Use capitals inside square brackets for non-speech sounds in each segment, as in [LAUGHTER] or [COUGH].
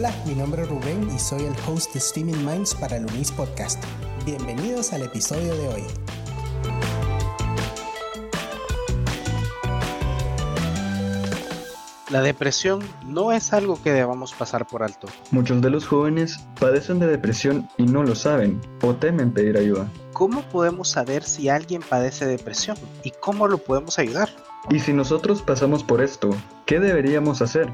Hola, mi nombre es Rubén y soy el host de Streaming Minds para el Unis Podcast. Bienvenidos al episodio de hoy. La depresión no es algo que debamos pasar por alto. Muchos de los jóvenes padecen de depresión y no lo saben o temen pedir ayuda. ¿Cómo podemos saber si alguien padece depresión y cómo lo podemos ayudar? Y si nosotros pasamos por esto, ¿qué deberíamos hacer?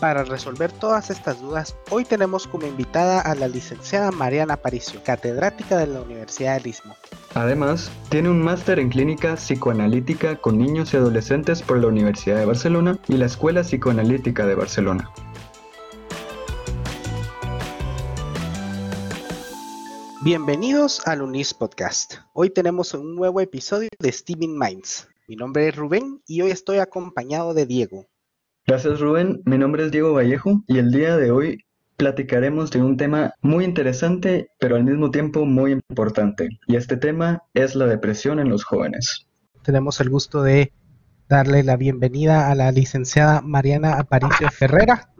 Para resolver todas estas dudas, hoy tenemos como invitada a la licenciada Mariana Aparicio, catedrática de la Universidad del Istmo. Además, tiene un máster en clínica psicoanalítica con niños y adolescentes por la Universidad de Barcelona y la Escuela Psicoanalítica de Barcelona. Bienvenidos al UNIS Podcast. Hoy tenemos un nuevo episodio de Steaming Minds. Mi nombre es Rubén y hoy estoy acompañado de Diego. Gracias Rubén, mi nombre es Diego Vallejo y el día de hoy platicaremos de un tema muy interesante pero al mismo tiempo muy importante y este tema es la depresión en los jóvenes. Tenemos el gusto de darle la bienvenida a la licenciada Mariana Aparicio Ferrera,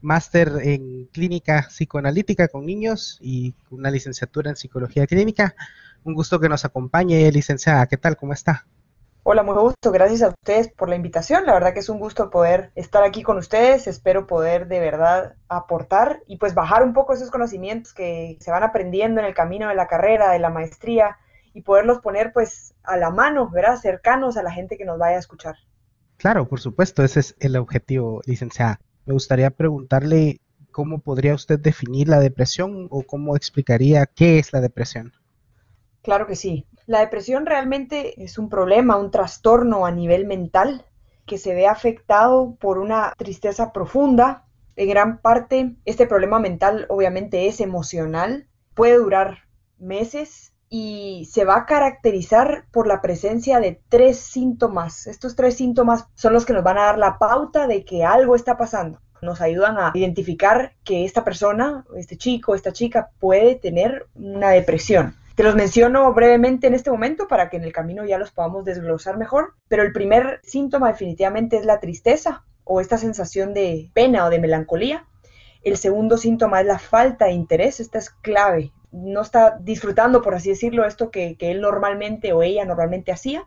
máster en clínica psicoanalítica con niños y una licenciatura en psicología clínica. Un gusto que nos acompañe, licenciada. ¿Qué tal? ¿Cómo está? Hola, muy gusto. Gracias a ustedes por la invitación. La verdad que es un gusto poder estar aquí con ustedes. Espero poder de verdad aportar y pues bajar un poco esos conocimientos que se van aprendiendo en el camino de la carrera, de la maestría y poderlos poner pues a la mano, ¿verdad? Cercanos a la gente que nos vaya a escuchar. Claro, por supuesto, ese es el objetivo, licenciada. Me gustaría preguntarle cómo podría usted definir la depresión o cómo explicaría qué es la depresión. Claro que sí. La depresión realmente es un problema, un trastorno a nivel mental que se ve afectado por una tristeza profunda. En gran parte, este problema mental obviamente es emocional, puede durar meses y se va a caracterizar por la presencia de tres síntomas. Estos tres síntomas son los que nos van a dar la pauta de que algo está pasando. Nos ayudan a identificar que esta persona, este chico, esta chica puede tener una depresión. Te los menciono brevemente en este momento para que en el camino ya los podamos desglosar mejor, pero el primer síntoma definitivamente es la tristeza o esta sensación de pena o de melancolía. El segundo síntoma es la falta de interés, esta es clave. No está disfrutando, por así decirlo, esto que, él normalmente o ella normalmente hacía.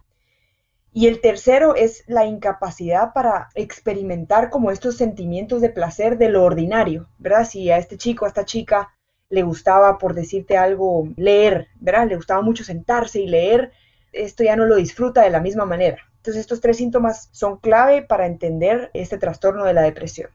Y el tercero es la incapacidad para experimentar como estos sentimientos de placer de lo ordinario, ¿verdad? Si a este chico, a esta chica le gustaba, por decirte algo, leer, ¿verdad? Le gustaba mucho sentarse y leer, esto ya no lo disfruta de la misma manera. Entonces estos tres síntomas son clave para entender este trastorno de la depresión.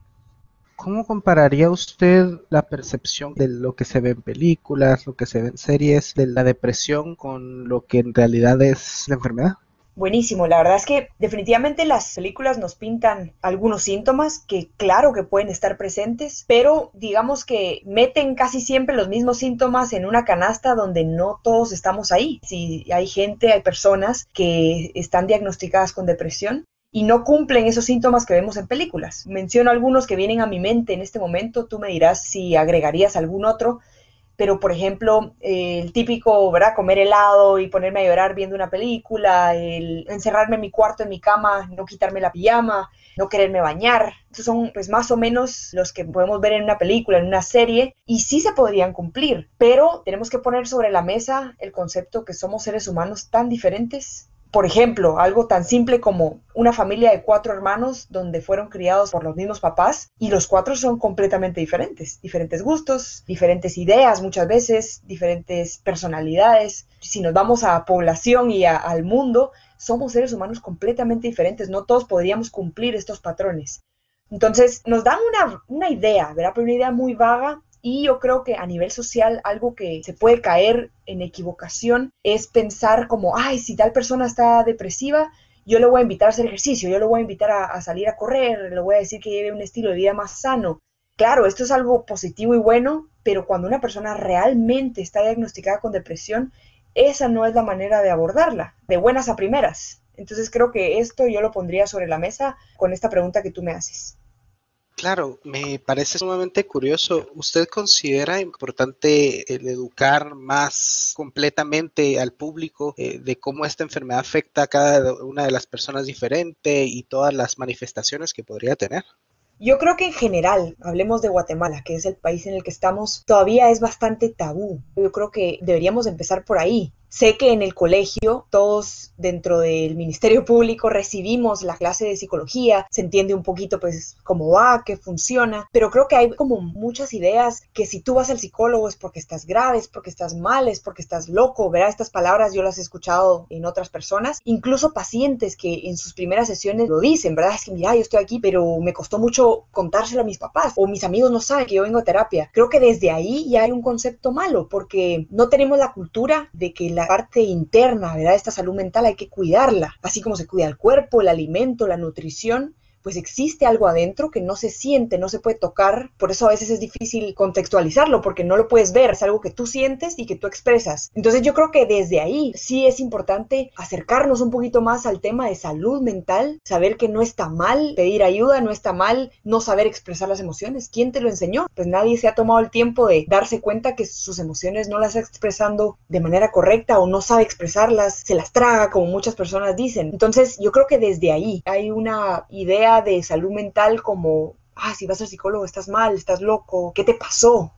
¿Cómo compararía usted la percepción de lo que se ve en películas, lo que se ve en series, de la depresión con lo que en realidad es la enfermedad? Buenísimo, la verdad es que definitivamente las películas nos pintan algunos síntomas que claro que pueden estar presentes, pero digamos que meten casi siempre los mismos síntomas en una canasta donde no todos estamos ahí. Si hay gente, hay personas que están diagnosticadas con depresión y no cumplen esos síntomas que vemos en películas. Menciono algunos que vienen a mi mente en este momento, tú me dirás si agregarías algún otro, pero por ejemplo, el típico, ¿verdad? Comer helado y ponerme a llorar viendo una película, el encerrarme en mi cuarto, en mi cama, no quitarme la pijama, no quererme bañar. Esos son pues más o menos los que podemos ver en una película, en una serie, y sí se podrían cumplir, pero tenemos que poner sobre la mesa el concepto que somos seres humanos tan diferentes por ejemplo, algo tan simple como una familia de cuatro hermanos donde fueron criados por los mismos papás y los cuatro son completamente diferentes, diferentes gustos, diferentes ideas muchas veces, diferentes personalidades. Si nos vamos a población y al mundo, somos seres humanos completamente diferentes, no todos podríamos cumplir estos patrones. Entonces, nos dan una, una idea, ¿verdad? Pero una idea muy vaga y yo creo que a nivel social algo que se puede caer en equivocación es pensar como, ay, si tal persona está depresiva, yo le voy a invitar a hacer ejercicio, yo le voy a invitar a, salir a correr, le voy a decir que lleve un estilo de vida más sano. Claro, esto es algo positivo y bueno, pero cuando una persona realmente está diagnosticada con depresión, esa no es la manera de abordarla, de buenas a primeras. Entonces creo que esto yo lo pondría sobre la mesa con esta pregunta que tú me haces. Claro, me parece sumamente curioso. ¿Usted considera importante el educar más completamente al público eh, de cómo esta enfermedad afecta a cada una de las personas diferente y todas las manifestaciones que podría tener? Yo creo que en general, hablemos de Guatemala, que es el país en el que estamos, todavía es bastante tabú. Yo creo que deberíamos empezar por ahí. Sé que en el colegio todos dentro del Ministerio Público recibimos la clase de psicología, se entiende un poquito pues cómo va, qué funciona, pero creo que hay como muchas ideas que si tú vas al psicólogo es porque estás grave, es porque estás mal, es porque estás loco, ¿verdad? Estas palabras yo las he escuchado en otras personas, incluso pacientes que en sus primeras sesiones lo dicen, ¿verdad? Es que mira, yo estoy aquí, pero me costó mucho contárselo a mis papás o mis amigos no saben que yo vengo a terapia. Creo que desde ahí ya hay un concepto malo porque no tenemos la cultura de que la parte interna, ¿verdad? Esta salud mental hay que cuidarla, así como se cuida el cuerpo, el alimento, la nutrición, pues existe algo adentro que no se siente, no se puede tocar, por eso a veces es difícil contextualizarlo, porque no lo puedes ver, es algo que tú sientes y que tú expresas. Entonces yo creo que desde ahí sí es importante acercarnos un poquito más al tema de salud mental, saber que no está mal pedir ayuda, no está mal no saber expresar las emociones. ¿Quién te lo enseñó? Pues nadie se ha tomado el tiempo de darse cuenta que sus emociones no las está expresando de manera correcta o no sabe expresarlas, se las traga como muchas personas dicen. Entonces yo creo que desde ahí hay una idea de salud mental como, ah, si vas al psicólogo estás mal, estás loco, ¿qué te pasó?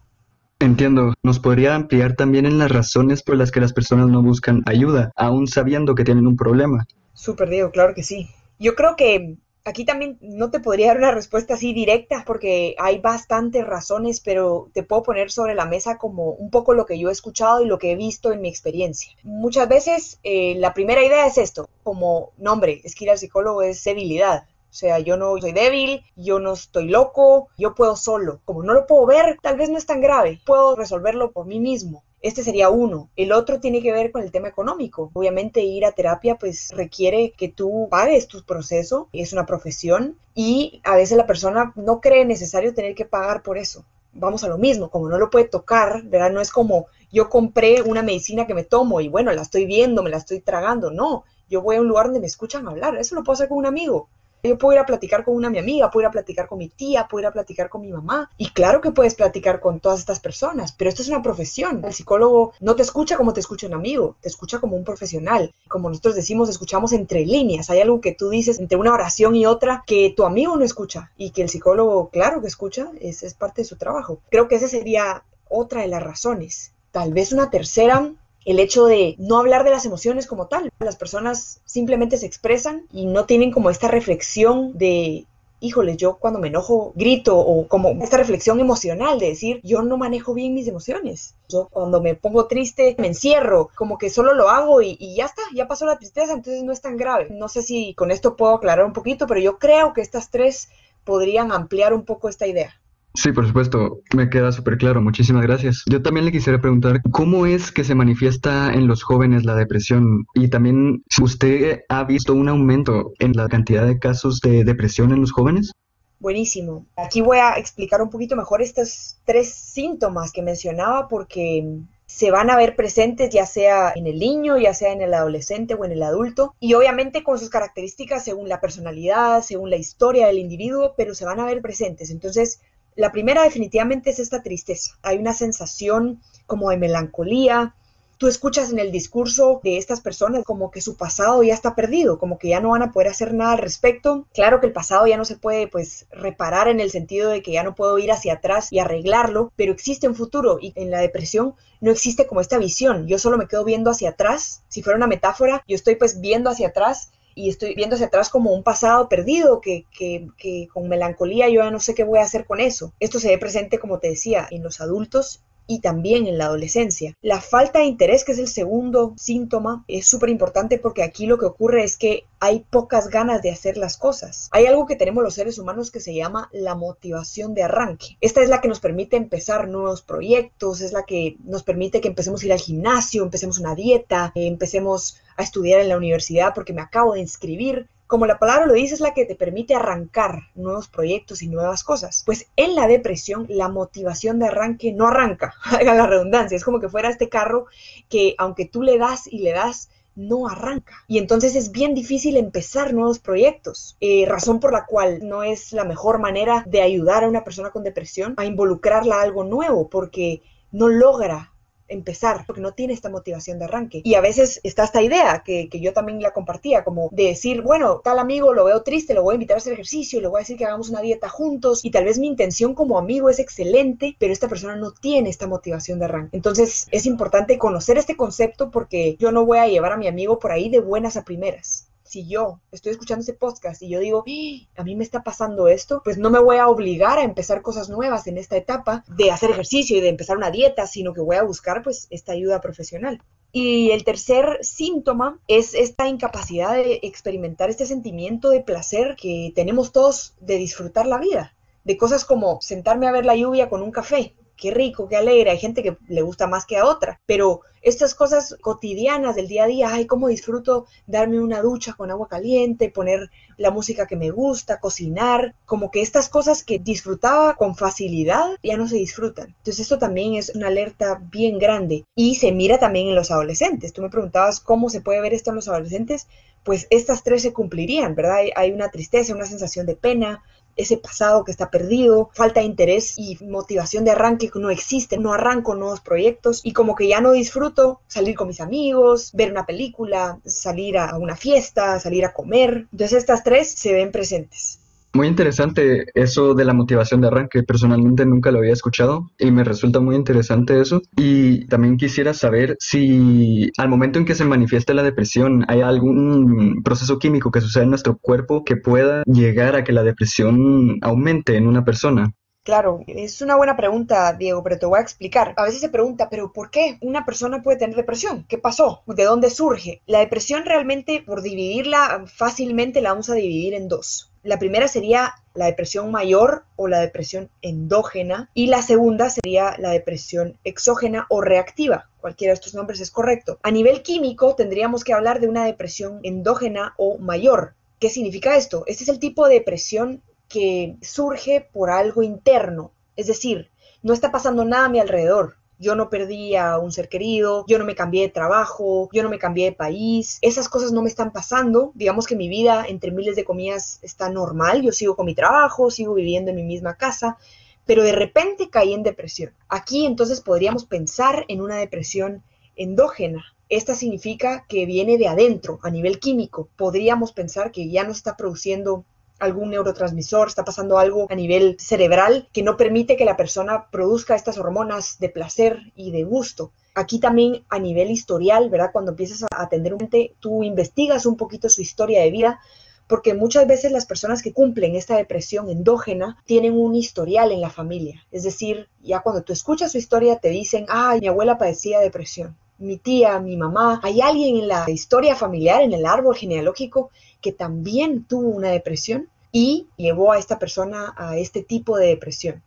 Entiendo. ¿Nos podría ampliar también en las razones por las que las personas no buscan ayuda, aún sabiendo que tienen un problema? Súper, Diego, claro que sí. Yo creo que aquí también no te podría dar una respuesta así directa porque hay bastantes razones, pero te puedo poner sobre la mesa como un poco lo que yo he escuchado y lo que he visto en mi experiencia. Muchas veces eh, la primera idea es esto, como nombre, es que ir al psicólogo es debilidad. Sea, yo no soy débil, yo no estoy loco, yo puedo solo. Como no lo puedo ver, tal vez no es tan grave. Puedo resolverlo por mí mismo. Este sería uno. El otro tiene que ver con el tema económico. Obviamente ir a terapia pues requiere que tú pagues tu proceso, es una profesión y a veces la persona no cree necesario tener que pagar por eso. Vamos a lo mismo, como no lo puede tocar, ¿verdad? No es como yo compré una medicina que me tomo y bueno, la estoy viendo, me la estoy tragando. No, yo voy a un lugar donde me escuchan hablar. Eso lo puedo hacer con un amigo. Yo puedo ir a platicar con una mi amiga, puedo ir a platicar con mi tía, puedo ir a platicar con mi mamá. Y claro que puedes platicar con todas estas personas, pero esto es una profesión. El psicólogo no te escucha como te escucha un amigo, te escucha como un profesional. Como nosotros decimos, escuchamos entre líneas. Hay algo que tú dices entre una oración y otra que tu amigo no escucha y que el psicólogo, claro que escucha, es, es parte de su trabajo. Creo que esa sería otra de las razones. Tal vez una tercera el hecho de no hablar de las emociones como tal. Las personas simplemente se expresan y no tienen como esta reflexión de híjole, yo cuando me enojo grito o como esta reflexión emocional de decir, yo no manejo bien mis emociones. Yo cuando me pongo triste me encierro, como que solo lo hago y, y, ya está, ya pasó la tristeza, entonces no es tan grave. No sé si con esto puedo aclarar un poquito, pero yo creo que estas tres podrían ampliar un poco esta idea. Sí, por supuesto, me queda súper claro, muchísimas gracias. Yo también le quisiera preguntar, ¿cómo es que se manifiesta en los jóvenes la depresión? Y también, si usted ha visto un aumento en la cantidad de casos de depresión en los jóvenes. Buenísimo. Aquí voy a explicar un poquito mejor estos tres síntomas que mencionaba porque se van a ver presentes ya sea en el niño, ya sea en el adolescente o en el adulto, y obviamente con sus características según la personalidad, según la historia del individuo, pero se van a ver presentes. Entonces, la primera definitivamente es esta tristeza. Hay una sensación como de melancolía. Tú escuchas en el discurso de estas personas como que su pasado ya está perdido, como que ya no van a poder hacer nada al respecto. Claro que el pasado ya no se puede pues reparar en el sentido de que ya no puedo ir hacia atrás y arreglarlo, pero existe un futuro y en la depresión no existe como esta visión. Yo solo me quedo viendo hacia atrás. Si fuera una metáfora, yo estoy pues viendo hacia atrás y estoy viendo hacia atrás como un pasado perdido que, que, con melancolía yo ya no sé qué voy a hacer con eso. Esto se ve presente, como te decía, en los adultos y también en la adolescencia. La falta de interés, que es el segundo síntoma, es súper importante porque aquí lo que ocurre es que hay pocas ganas de hacer las cosas. Hay algo que tenemos los seres humanos que se llama la motivación de arranque. Esta es la que nos permite empezar nuevos proyectos, es la que nos permite que empecemos a ir al gimnasio, empecemos una dieta, empecemos a estudiar en la universidad porque me acabo de inscribir como la palabra lo dice, es la que te permite arrancar nuevos proyectos y nuevas cosas. Pues en la depresión, la motivación de arranque no arranca, [LAUGHS] haga la redundancia. Es como que fuera este carro que aunque tú le das y le das, no arranca. Y entonces es bien difícil empezar nuevos proyectos. Eh, razón por la cual no es la mejor manera de ayudar a una persona con depresión a involucrarla a algo nuevo, porque no logra empezar porque no tiene esta motivación de arranque. Y a veces está esta idea que, que, yo también la compartía, como de decir, bueno, tal amigo lo veo triste, lo voy a invitar a hacer ejercicio, le voy a decir que hagamos una dieta juntos y tal vez mi intención como amigo es excelente, pero esta persona no tiene esta motivación de arranque. Entonces es importante conocer este concepto porque yo no voy a llevar a mi amigo por ahí de buenas a primeras si yo estoy escuchando ese podcast y yo digo, ¡Ah! a mí me está pasando esto, pues no me voy a obligar a empezar cosas nuevas en esta etapa de hacer ejercicio y de empezar una dieta, sino que voy a buscar pues esta ayuda profesional. Y el tercer síntoma es esta incapacidad de experimentar este sentimiento de placer que tenemos todos de disfrutar la vida, de cosas como sentarme a ver la lluvia con un café, qué rico, qué alegre, hay gente que le gusta más que a otra, pero estas cosas cotidianas del día a día, ay, cómo disfruto darme una ducha con agua caliente, poner la música que me gusta, cocinar, como que estas cosas que disfrutaba con facilidad ya no se disfrutan. Entonces esto también es una alerta bien grande y se mira también en los adolescentes. Tú me preguntabas cómo se puede ver esto en los adolescentes, pues estas tres se cumplirían, ¿verdad? Hay una tristeza, una sensación de pena, ese pasado que está perdido, falta de interés y motivación de arranque que no existe, no arranco nuevos proyectos y como que ya no disfruto salir con mis amigos, ver una película, salir a una fiesta, salir a comer. Entonces estas tres se ven presentes. Muy interesante eso de la motivación de arranque. Personalmente nunca lo había escuchado y me resulta muy interesante eso. Y también quisiera saber si al momento en que se manifiesta la depresión hay algún proceso químico que sucede en nuestro cuerpo que pueda llegar a que la depresión aumente en una persona. Claro, es una buena pregunta, Diego, pero te voy a explicar. A veces se pregunta, pero ¿por qué una persona puede tener depresión? ¿Qué pasó? ¿De dónde surge? La depresión realmente, por dividirla fácilmente, la vamos a dividir en dos. La primera sería la depresión mayor o la depresión endógena y la segunda sería la depresión exógena o reactiva. Cualquiera de estos nombres es correcto. A nivel químico tendríamos que hablar de una depresión endógena o mayor. ¿Qué significa esto? Este es el tipo de depresión que surge por algo interno, es decir, no está pasando nada a mi alrededor. Yo no perdí a un ser querido, yo no me cambié de trabajo, yo no me cambié de país, esas cosas no me están pasando. Digamos que mi vida, entre miles de comillas, está normal, yo sigo con mi trabajo, sigo viviendo en mi misma casa, pero de repente caí en depresión. Aquí entonces podríamos pensar en una depresión endógena. Esta significa que viene de adentro, a nivel químico. Podríamos pensar que ya no está produciendo algún neurotransmisor, está pasando algo a nivel cerebral que no permite que la persona produzca estas hormonas de placer y de gusto. Aquí también a nivel historial, ¿verdad? Cuando empiezas a atender un ente, tú investigas un poquito su historia de vida, porque muchas veces las personas que cumplen esta depresión endógena tienen un historial en la familia. Es decir, ya cuando tú escuchas su historia te dicen, ay, mi abuela padecía depresión, mi tía, mi mamá, hay alguien en la historia familiar, en el árbol genealógico, que también tuvo una depresión y llevó a esta persona a este tipo de depresión.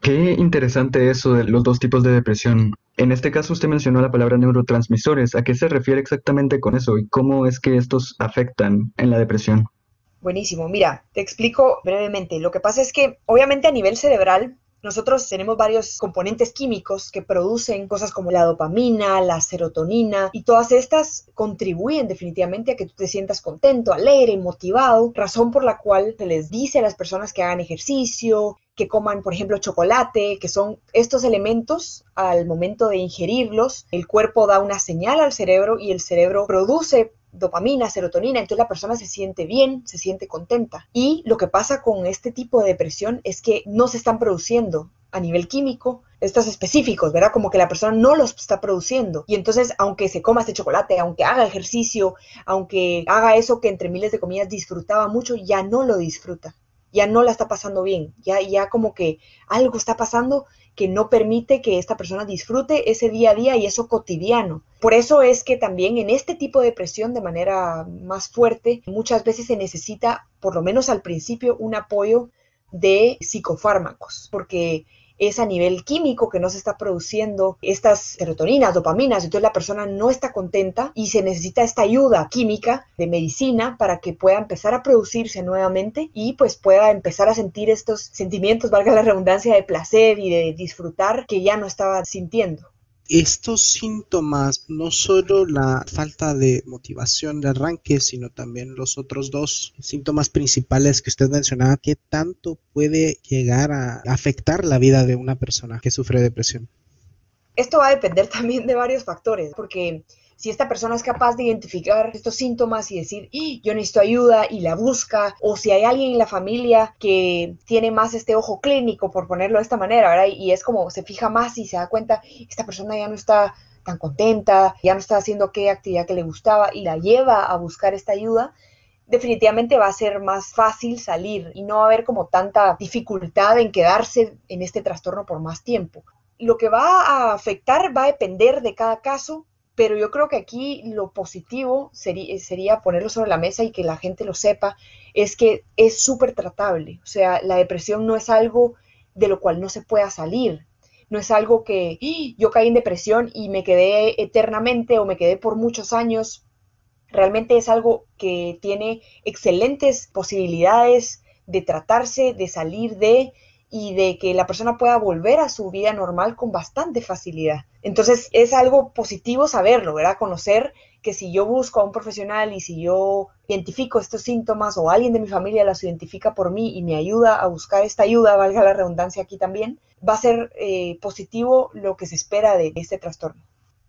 Qué interesante eso de los dos tipos de depresión. En este caso usted mencionó la palabra neurotransmisores. ¿A qué se refiere exactamente con eso y cómo es que estos afectan en la depresión? Buenísimo. Mira, te explico brevemente. Lo que pasa es que obviamente a nivel cerebral nosotros tenemos varios componentes químicos que producen cosas como la dopamina, la serotonina y todas estas contribuyen definitivamente a que tú te sientas contento, alegre motivado, razón por la cual se les dice a las personas que hagan ejercicio, que coman, por ejemplo, chocolate, que son estos elementos, al momento de ingerirlos, el cuerpo da una señal al cerebro y el cerebro produce dopamina, serotonina, entonces la persona se siente bien, se siente contenta. Y lo que pasa con este tipo de depresión es que no se están produciendo a nivel químico estos específicos, ¿verdad? Como que la persona no los está produciendo. Y entonces, aunque se coma este chocolate, aunque haga ejercicio, aunque haga eso que entre miles de comillas disfrutaba mucho, ya no lo disfruta. Ya no la está pasando bien. Ya, ya como que algo está pasando que no permite que esta persona disfrute ese día a día y eso cotidiano. Por eso es que también en este tipo de depresión de manera más fuerte, muchas veces se necesita, por lo menos al principio, un apoyo de psicofármacos, porque es a nivel químico que no se está produciendo estas serotoninas, dopaminas, entonces la persona no está contenta y se necesita esta ayuda química de medicina para que pueda empezar a producirse nuevamente y pues pueda empezar a sentir estos sentimientos, valga la redundancia, de placer y de disfrutar que ya no estaba sintiendo estos síntomas, no solo la falta de motivación de arranque, sino también los otros dos síntomas principales que usted mencionaba, ¿qué tanto puede llegar a afectar la vida de una persona que sufre depresión? Esto va a depender también de varios factores, porque si esta persona es capaz de identificar estos síntomas y decir, ¡Ah! yo necesito ayuda y la busca, o si hay alguien en la familia que tiene más este ojo clínico, por ponerlo de esta manera. Y es como se fija más y se da cuenta, esta persona ya no está tan contenta, ya no está haciendo qué actividad que le gustaba y la lleva a buscar esta ayuda, definitivamente va a ser más fácil salir y no va a haber como tanta dificultad en quedarse en este trastorno por más tiempo. Lo que va a afectar va a depender de cada caso, pero yo creo que aquí lo positivo sería, sería ponerlo sobre la mesa y que la gente lo sepa, es que es súper tratable. O sea, la depresión no es algo de lo cual no se pueda salir. No es algo que ¡Ah! yo caí en depresión y me quedé eternamente o me quedé por muchos años Realmente es algo que tiene excelentes posibilidades de tratarse, de salir de y de que la persona pueda volver a su vida normal con bastante facilidad. Entonces es algo positivo saberlo, ¿verdad? Conocer que si yo busco a un profesional y si yo identifico estos síntomas o alguien de mi familia los identifica por mí y me ayuda a buscar esta ayuda, valga la redundancia aquí también, va a ser eh, positivo lo que se espera de este trastorno.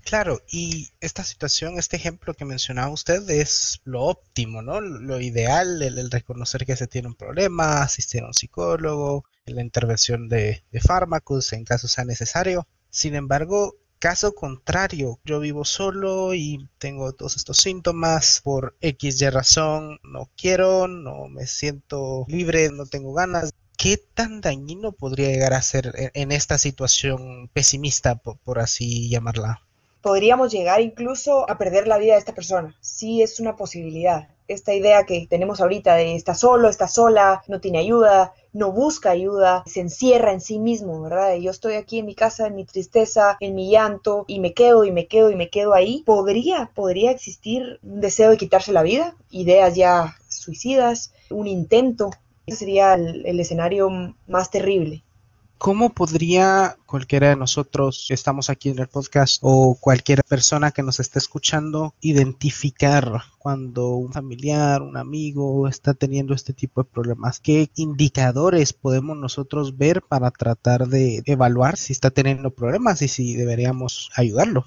Claro, y esta situación, este ejemplo que mencionaba usted es lo óptimo, ¿no? Lo ideal, el, reconocer que se tiene un problema, asistir a un psicólogo, la intervención de, fármacos en caso sea necesario. Sin embargo, caso contrario, yo vivo solo y tengo todos estos síntomas por X y razón, no quiero, no me siento libre, no tengo ganas. ¿Qué tan dañino podría llegar a ser en, esta situación pesimista, por así llamarla? podríamos llegar incluso a perder la vida de esta persona. Sí es una posibilidad. Esta idea que tenemos ahorita de está solo, está sola, no tiene ayuda, no busca ayuda, se encierra en sí mismo, ¿verdad? Yo estoy aquí en mi casa, en mi tristeza, en mi llanto, y me quedo y me quedo y me quedo ahí. Podría, podría existir un deseo de quitarse la vida, ideas ya suicidas, un intento. Ese sería el escenario más terrible. ¿Cómo podría cualquiera de nosotros que estamos aquí en el podcast o cualquier persona que nos esté escuchando identificar cuando un familiar, un amigo está teniendo este tipo de problemas? ¿Qué indicadores podemos nosotros ver para tratar de evaluar si está teniendo problemas y si deberíamos ayudarlo?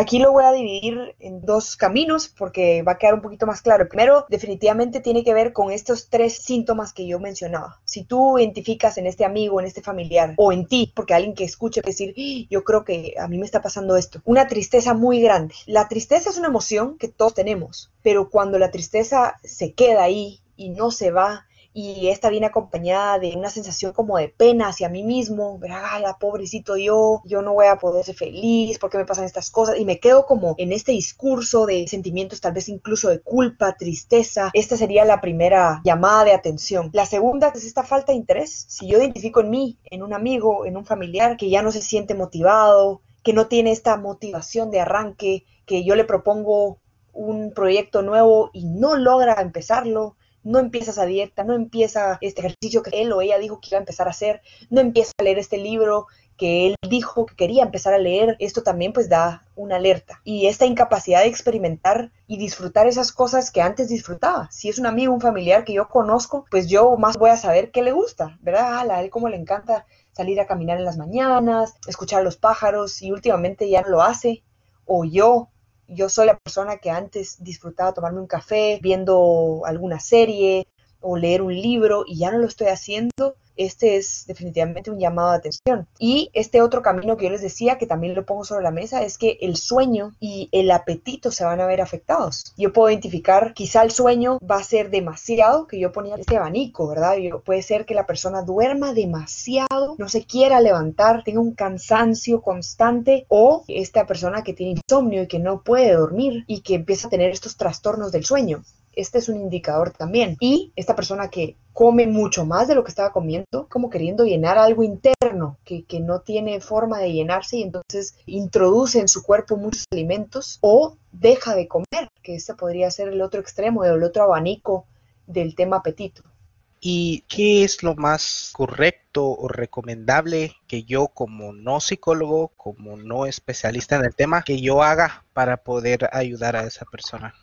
Aquí lo voy a dividir en dos caminos porque va a quedar un poquito más claro. primero, definitivamente tiene que ver con estos tres síntomas que yo mencionaba. Si tú identificas en este amigo, en este familiar o en ti, porque alguien que escuche decir, ¡Ah! yo creo que a mí me está pasando esto, una tristeza muy grande. La tristeza es una emoción que todos tenemos, pero cuando la tristeza se queda ahí y no se va, y esta viene acompañada de una sensación como de pena hacia mí mismo, ver, ay, pobrecito yo, yo no voy a poder ser feliz, ¿por qué me pasan estas cosas? Y me quedo como en este discurso de sentimientos tal vez incluso de culpa, tristeza. Esta sería la primera llamada de atención. La segunda es esta falta de interés. Si yo identifico en mí, en un amigo, en un familiar que ya no se siente motivado, que no tiene esta motivación de arranque, que yo le propongo un proyecto nuevo y no logra empezarlo, no empieza esa dieta, no empieza este ejercicio que él o ella dijo que iba a empezar a hacer, no empieza a leer este libro que él dijo que quería empezar a leer, esto también pues da una alerta. Y esta incapacidad de experimentar y disfrutar esas cosas que antes disfrutaba. Si es un amigo, un familiar que yo conozco, pues yo más voy a saber qué le gusta, ¿verdad? a él como le encanta salir a caminar en las mañanas, escuchar a los pájaros y últimamente ya no lo hace. O yo yo soy la persona que antes disfrutaba tomarme un café, viendo alguna serie o leer un libro y ya no lo estoy haciendo este es definitivamente un llamado de atención. Y este otro camino que yo les decía, que también lo pongo sobre la mesa, es que el sueño y el apetito se van a ver afectados. Yo puedo identificar, quizá el sueño va a ser demasiado, que yo ponía este abanico, ¿verdad? puede ser que la persona duerma demasiado, no se quiera levantar, tenga un cansancio constante, o esta persona que tiene insomnio y que no puede dormir y que empieza a tener estos trastornos del sueño este es un indicador también. Y esta persona que come mucho más de lo que estaba comiendo, como queriendo llenar algo interno que, no tiene forma de llenarse y entonces introduce en su cuerpo muchos alimentos o deja de comer, que este podría ser el otro extremo, el otro abanico del tema apetito. ¿Y qué es lo más correcto o recomendable que yo como no psicólogo, como no especialista en el tema, que yo haga para poder ayudar a esa persona?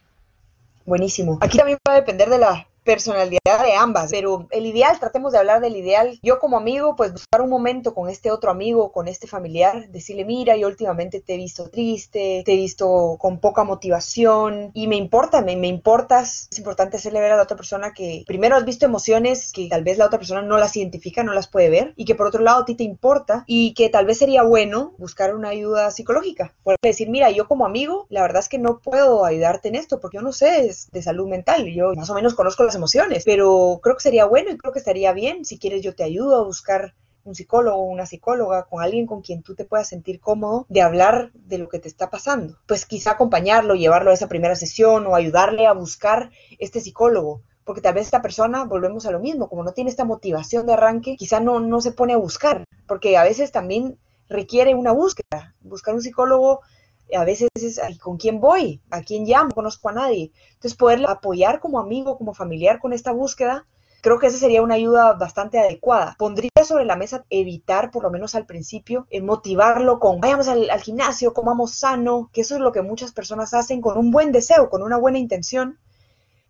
Buenísimo. Aquí también va a depender de la personalidad de ambas, pero el ideal, tratemos de hablar del ideal. Yo como amigo, pues buscar un momento con este otro amigo, con este familiar, decirle, mira, yo últimamente te he visto triste, te he visto con poca motivación y me importa, me, me importas. Es importante hacerle ver a la otra persona que primero has visto emociones que tal vez la otra persona no las identifica, no las puede ver y que por otro lado a ti te importa y que tal vez sería bueno buscar una ayuda psicológica. Puedes decir, mira, yo como amigo, la verdad es que no puedo ayudarte en esto porque yo no sé de salud mental, yo más o menos conozco las emociones, pero creo que sería bueno y creo que estaría bien. Si quieres, yo te ayudo a buscar un psicólogo una psicóloga, con alguien con quien tú te puedas sentir cómodo de hablar de lo que te está pasando. Pues quizá acompañarlo, llevarlo a esa primera sesión o ayudarle a buscar este psicólogo. Porque tal vez esta persona, volvemos a lo mismo, como no tiene esta motivación de arranque, quizá no, no se pone a buscar, porque a veces también requiere una búsqueda. Buscar un psicólogo a veces es con quién voy, a quién llamo, no conozco a nadie. Entonces, poder apoyar como amigo, como familiar con esta búsqueda, creo que esa sería una ayuda bastante adecuada. Pondría sobre la mesa evitar, por lo menos al principio, eh, motivarlo con vayamos al, al gimnasio, comamos sano, que eso es lo que muchas personas hacen con un buen deseo, con una buena intención,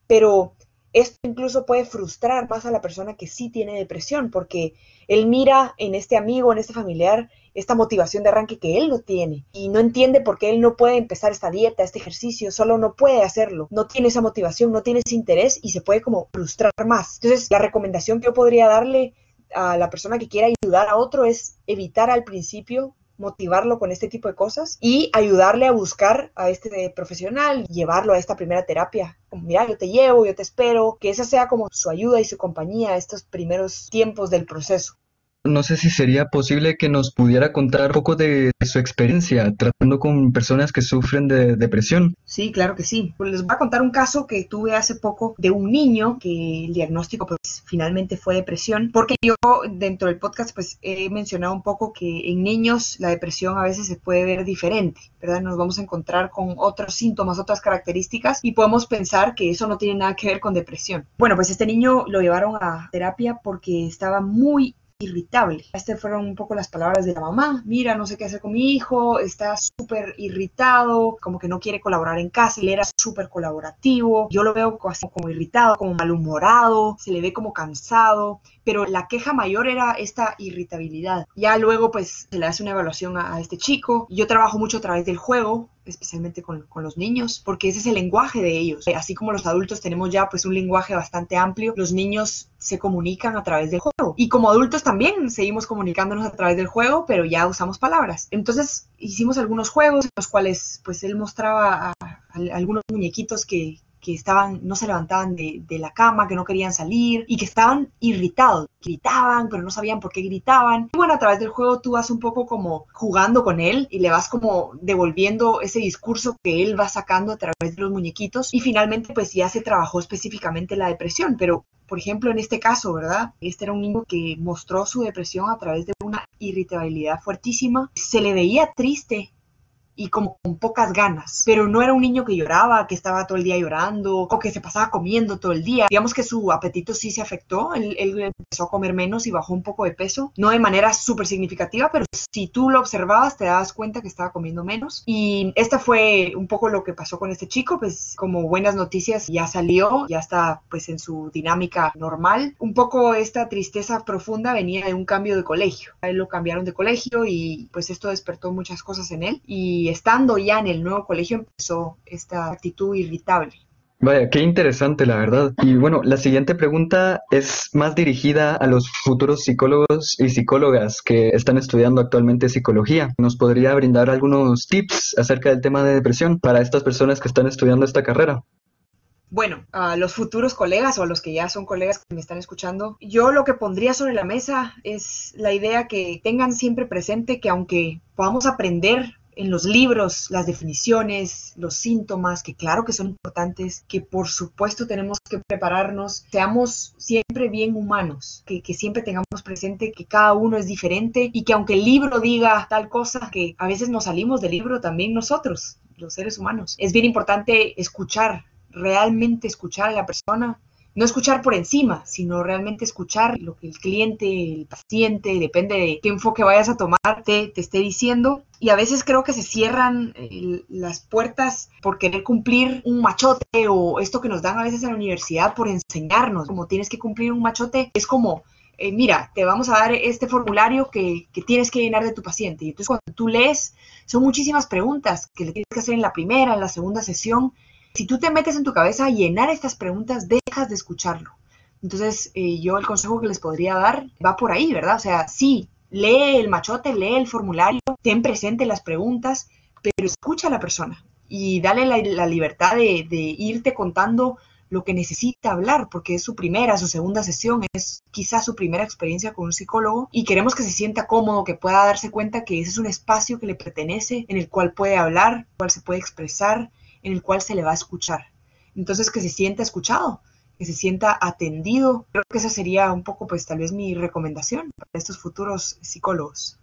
pero esto incluso puede frustrar más a la persona que sí tiene depresión, porque él mira en este amigo, en este familiar, esta motivación de arranque que él no tiene y no entiende por qué él no puede empezar esta dieta, este ejercicio, solo no puede hacerlo, no tiene esa motivación, no tiene ese interés y se puede como frustrar más. Entonces, la recomendación que yo podría darle a la persona que quiera ayudar a otro es evitar al principio motivarlo con este tipo de cosas y ayudarle a buscar a este profesional, llevarlo a esta primera terapia. Como, mira, yo te llevo, yo te espero, que esa sea como su ayuda y su compañía estos primeros tiempos del proceso. No sé si sería posible que nos pudiera contar un poco de su experiencia tratando con personas que sufren de depresión. Sí, claro que sí. Pues les voy a contar un caso que tuve hace poco de un niño que el diagnóstico pues finalmente fue depresión, porque yo dentro del podcast pues he mencionado un poco que en niños la depresión a veces se puede ver diferente, ¿verdad? Nos vamos a encontrar con otros síntomas, otras características y podemos pensar que eso no tiene nada que ver con depresión. Bueno, pues este niño lo llevaron a terapia porque estaba muy irritable. Estas fueron un poco las palabras de la mamá. Mira, no sé qué hacer con mi hijo, está súper irritado, como que no quiere colaborar en casa. Él era súper colaborativo. Yo lo veo como irritado, como malhumorado, se le ve como cansado pero la queja mayor era esta irritabilidad. Ya luego pues se le hace una evaluación a, este chico. Yo trabajo mucho a través del juego, especialmente con, con, los niños, porque ese es el lenguaje de ellos. Así como los adultos tenemos ya pues un lenguaje bastante amplio, los niños se comunican a través del juego. Y como adultos también seguimos comunicándonos a través del juego, pero ya usamos palabras. Entonces hicimos algunos juegos en los cuales pues él mostraba a, a algunos muñequitos que, que estaban, no se levantaban de, de, la cama, que no querían salir y que estaban irritados. Gritaban, pero no sabían por qué gritaban. Y bueno, a través del juego tú vas un poco como jugando con él y le vas como devolviendo ese discurso que él va sacando a través de los muñequitos. Y finalmente, pues ya se trabajó específicamente la depresión. Pero, por ejemplo, en este caso, ¿verdad? Este era un niño que mostró su depresión a través de una irritabilidad fuertísima. Se le veía triste y como con pocas ganas. Pero no era un niño que lloraba, que estaba todo el día llorando o que se pasaba comiendo todo el día. Digamos que su apetito sí se afectó. Él, él empezó a comer menos y bajó un poco de peso. No de manera súper significativa, pero si tú lo observabas te dabas cuenta que estaba comiendo menos. Y esta fue un poco lo que pasó con este chico. Pues como buenas noticias ya salió, ya está pues en su dinámica normal. Un poco esta tristeza profunda venía de un cambio de colegio. A él lo cambiaron de colegio y pues esto despertó muchas cosas en él. Y estando ya en el nuevo colegio empezó esta actitud irritable. Vaya, qué interesante, la verdad. Y bueno, la siguiente pregunta es más dirigida a los futuros psicólogos y psicólogas que están estudiando actualmente psicología. ¿Nos podría brindar algunos tips acerca del tema de depresión para estas personas que están estudiando esta carrera? Bueno, a los futuros colegas o a los que ya son colegas que me están escuchando, yo lo que pondría sobre la mesa es la idea que tengan siempre presente que aunque podamos aprender en los libros las definiciones, los síntomas, que claro que son importantes, que por supuesto tenemos que prepararnos, seamos siempre bien humanos, que, que, siempre tengamos presente que cada uno es diferente y que aunque el libro diga tal cosa, que a veces nos salimos del libro también nosotros, los seres humanos. Es bien importante escuchar, realmente escuchar a la persona, no escuchar por encima, sino realmente escuchar lo que el cliente, el paciente, depende de qué enfoque vayas a tomar, te, esté diciendo. Y a veces creo que se cierran las puertas por querer cumplir un machote o esto que nos dan a veces en la universidad por enseñarnos, como tienes que cumplir un machote, es como eh, mira, te vamos a dar este formulario que, que, tienes que llenar de tu paciente. Y entonces cuando tú lees, son muchísimas preguntas que le tienes que hacer en la primera, en la segunda sesión. Si tú te metes en tu cabeza a llenar estas preguntas, de escucharlo. Entonces, eh, yo el consejo que les podría dar va por ahí, ¿verdad? O sea, sí, lee el machote, lee el formulario, ten presente las preguntas, pero escucha a la persona y dale la, la libertad de, de irte contando lo que necesita hablar, porque es su primera, su segunda sesión, es quizás su primera experiencia con un psicólogo y queremos que se sienta cómodo, que pueda darse cuenta que ese es un espacio que le pertenece, en el cual puede hablar, en el cual se puede expresar, en el cual se le va a escuchar. Entonces, que se sienta escuchado, que se sienta atendido. Creo que esa sería un poco, pues tal vez mi recomendación para estos futuros psicólogos.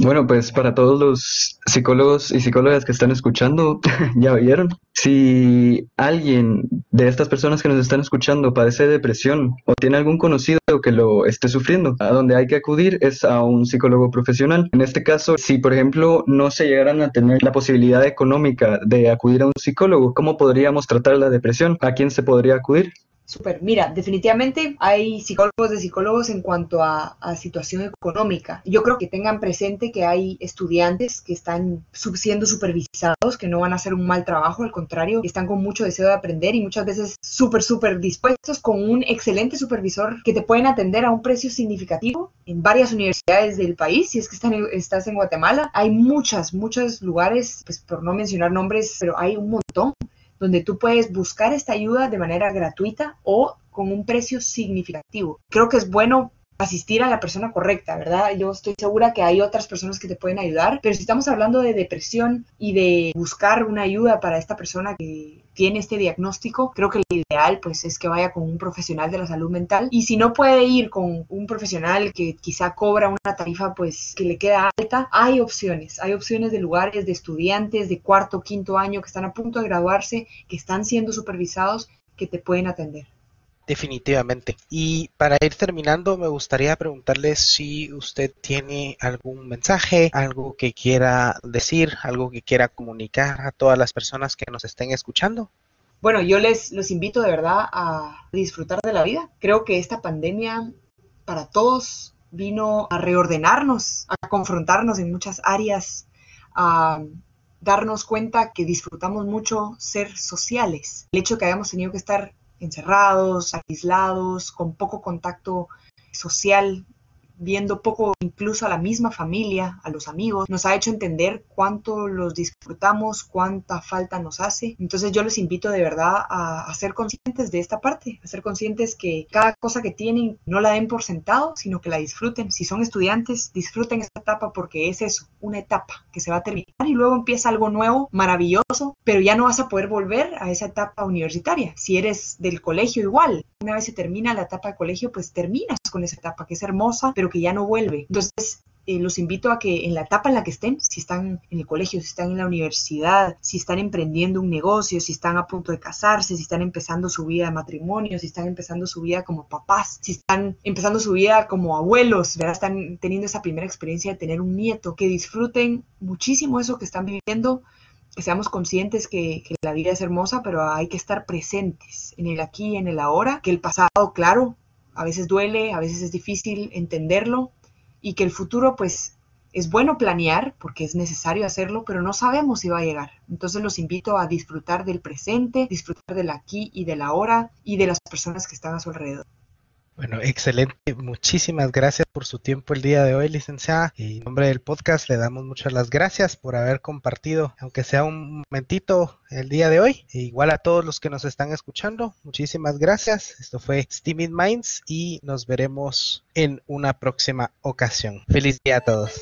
Bueno, pues para todos los psicólogos y psicólogas que están escuchando, [LAUGHS] ya vieron, si alguien de estas personas que nos están escuchando padece depresión o tiene algún conocido que lo esté sufriendo, a donde hay que acudir es a un psicólogo profesional. En este caso, si por ejemplo no se llegaran a tener la posibilidad económica de acudir a un psicólogo, ¿cómo podríamos tratar la depresión? ¿A quién se podría acudir? Súper. Mira, definitivamente hay psicólogos de psicólogos en cuanto a, situación económica. Yo creo que tengan presente que hay estudiantes que están siendo supervisados, que no van a hacer un mal trabajo, al contrario, están con mucho deseo de aprender y muchas veces súper, súper dispuestos con un excelente supervisor que te pueden atender a un precio significativo en varias universidades del país. Si es que están, estás en Guatemala, hay muchas, muchos lugares, pues por no mencionar nombres, pero hay un montón donde tú puedes buscar esta ayuda de manera gratuita o con un precio significativo. Creo que es bueno asistir a la persona correcta, ¿verdad? Yo estoy segura que hay otras personas que te pueden ayudar, pero si estamos hablando de depresión y de buscar una ayuda para esta persona que tiene este diagnóstico, creo que lo ideal pues es que vaya con un profesional de la salud mental y si no puede ir con un profesional que quizá cobra una tarifa pues que le queda alta, hay opciones, hay opciones de lugares de estudiantes de cuarto, quinto año que están a punto de graduarse, que están siendo supervisados, que te pueden atender. Definitivamente. Y para ir terminando, me gustaría preguntarle si usted tiene algún mensaje, algo que quiera decir, algo que quiera comunicar a todas las personas que nos estén escuchando. Bueno, yo les los invito de verdad a disfrutar de la vida. Creo que esta pandemia para todos vino a reordenarnos, a confrontarnos en muchas áreas, a darnos cuenta que disfrutamos mucho ser sociales. El hecho de que hayamos tenido que estar encerrados, aislados, con poco contacto social viendo poco incluso a la misma familia, a los amigos, nos ha hecho entender cuánto los disfrutamos, cuánta falta nos hace. Entonces yo les invito de verdad a, ser conscientes de esta parte, a ser conscientes que cada cosa que tienen no la den por sentado, sino que la disfruten. Si son estudiantes, disfruten esta etapa porque es eso, una etapa que se va a terminar y luego empieza algo nuevo, maravilloso, pero ya no vas a poder volver a esa etapa universitaria. Si eres del colegio igual, una vez se termina la etapa de colegio, pues terminas con esa etapa que es hermosa, pero que ya no vuelve. Entonces, eh, los invito a que en la etapa en la que estén, si están en el colegio, si están en la universidad, si están emprendiendo un negocio, si están a punto de casarse, si están empezando su vida de matrimonio, si están empezando su vida como papás, si están empezando su vida como abuelos, ¿verdad? están teniendo esa primera experiencia de tener un nieto, que disfruten muchísimo eso que están viviendo, que seamos conscientes que, que la vida es hermosa, pero hay que estar presentes en el aquí en el ahora, que el pasado, claro, a veces duele, a veces es difícil entenderlo y que el futuro pues es bueno planear porque es necesario hacerlo, pero no sabemos si va a llegar. Entonces los invito a disfrutar del presente, disfrutar del aquí y del ahora y de las personas que están a su alrededor. Bueno, excelente. Muchísimas gracias por su tiempo el día de hoy, licenciada. Y en nombre del podcast le damos muchas las gracias por haber compartido, aunque sea un momentito el día de hoy. E igual a todos los que nos están escuchando, muchísimas gracias. Esto fue Steaming Minds y nos veremos en una próxima ocasión. Feliz día a todos.